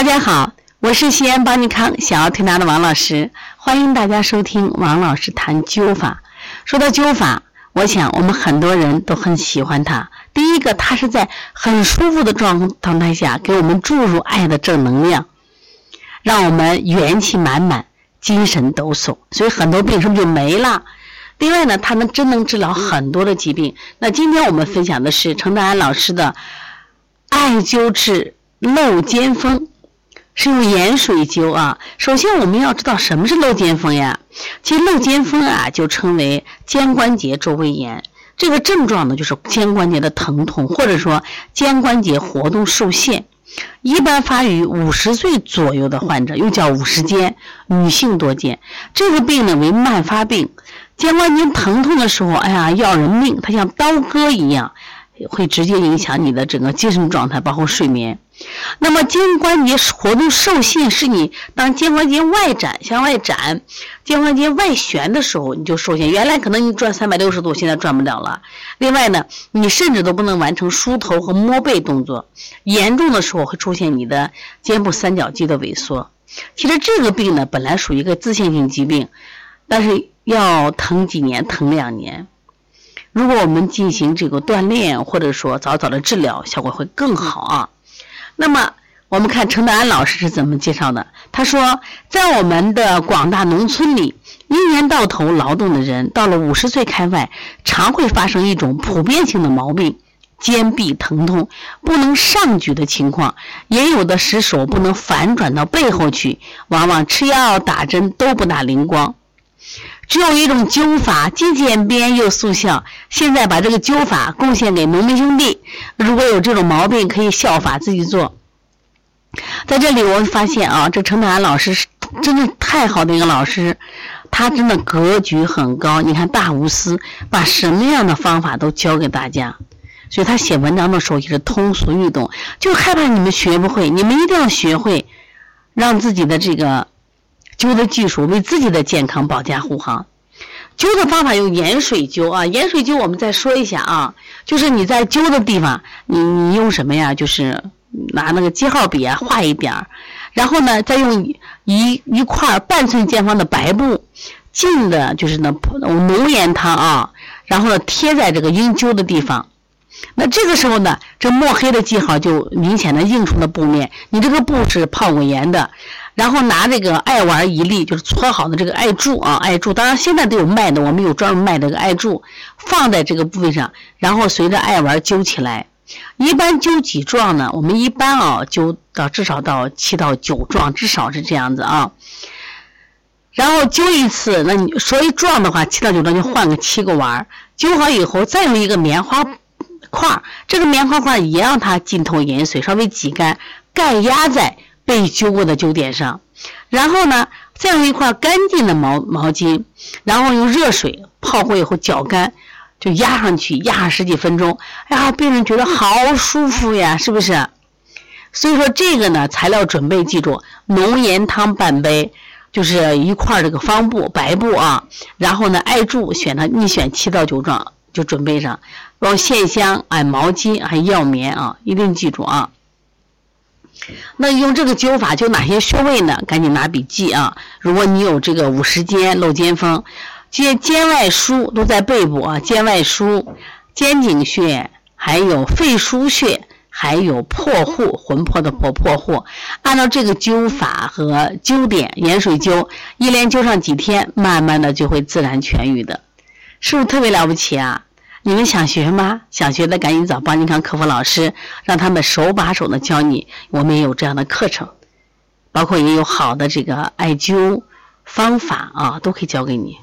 大家好，我是西安邦尼康小儿推拿的王老师，欢迎大家收听王老师谈灸法。说到灸法，我想我们很多人都很喜欢它。第一个，它是在很舒服的状状态下给我们注入爱的正能量，让我们元气满满、精神抖擞，所以很多病是不是就没了？另外呢，它能真能治疗很多的疾病。那今天我们分享的是程德安老师的艾灸治漏尖风。是用盐水灸啊。首先我们要知道什么是漏肩风呀？其实漏肩风啊，就称为肩关节周围炎。这个症状呢，就是肩关节的疼痛，或者说肩关节活动受限。一般发于五十岁左右的患者，又叫五十肩，女性多见。这个病呢为慢发病，肩关节疼痛的时候，哎呀要人命，它像刀割一样，会直接影响你的整个精神状态，包括睡眠。那么肩关节活动受限，是你当肩关节外展向外展，肩关节外旋的时候，你就受限。原来可能你转三百六十度，现在转不了了。另外呢，你甚至都不能完成梳头和摸背动作。严重的时候会出现你的肩部三角肌的萎缩。其实这个病呢，本来属于一个自限性疾病，但是要疼几年，疼两年。如果我们进行这个锻炼，或者说早早的治疗，效果会更好啊。那么，我们看程德安老师是怎么介绍的？他说，在我们的广大农村里，一年到头劳动的人，到了五十岁开外，常会发生一种普遍性的毛病——肩臂疼痛，不能上举的情况。也有的使手不能反转到背后去，往往吃药打针都不大灵光。只有一种灸法，既简便又速效。现在把这个灸法贡献给农民兄弟，如果有这种毛病，可以效法自己做。在这里，我发现啊，这程德安老师是真的太好的一个老师，他真的格局很高。你看大无私，把什么样的方法都教给大家，所以他写文章的时候也是通俗易懂，就害怕你们学不会，你们一定要学会，让自己的这个。灸的技术为自己的健康保驾护航。灸的方法用盐水灸啊，盐水灸我们再说一下啊，就是你在灸的地方，你你用什么呀？就是拿那个记号笔啊画一点儿，然后呢再用一一块半寸见方的白布，浸的就是那浓盐汤啊，然后呢贴在这个应灸的地方。那这个时候呢，这墨黑的记号就明显的映出了布面，你这个布是泡过盐的。然后拿这个艾丸一粒，就是搓好的这个艾柱啊，艾柱，当然现在都有卖的，我们有专门卖的这个艾柱，放在这个部位上，然后随着艾丸灸起来。一般灸几壮呢？我们一般啊灸到至少到七到九壮，至少是这样子啊。然后灸一次，那你说一壮的话，七到九壮就换个七个丸儿。灸好以后，再用一个棉花块，这个棉花块也让它浸透盐水，稍微挤干，盖压在。被灸过的灸点上，然后呢，再用一块干净的毛毛巾，然后用热水泡过以后搅干，就压上去，压上十几分钟，哎呀，病人觉得好舒服呀，是不是？所以说这个呢，材料准备记住：浓盐汤半杯，就是一块这个方布白布啊，然后呢，艾柱选它，你选七到九壮就准备上，然后线香，哎，毛巾还药棉啊，一定记住啊。那用这个灸法灸哪些穴位呢？赶紧拿笔记啊！如果你有这个五十肩、漏肩风，肩肩外腧都在背部啊，肩外腧、肩颈穴，还有肺腧穴，还有破户，魂魄的破破户。按照这个灸法和灸点，盐水灸，一连灸上几天，慢慢的就会自然痊愈的，是不是特别了不起啊？你们想学吗？想学的赶紧找邦尼康客服老师，让他们手把手的教你。我们也有这样的课程，包括也有好的这个艾灸方法啊，都可以教给你。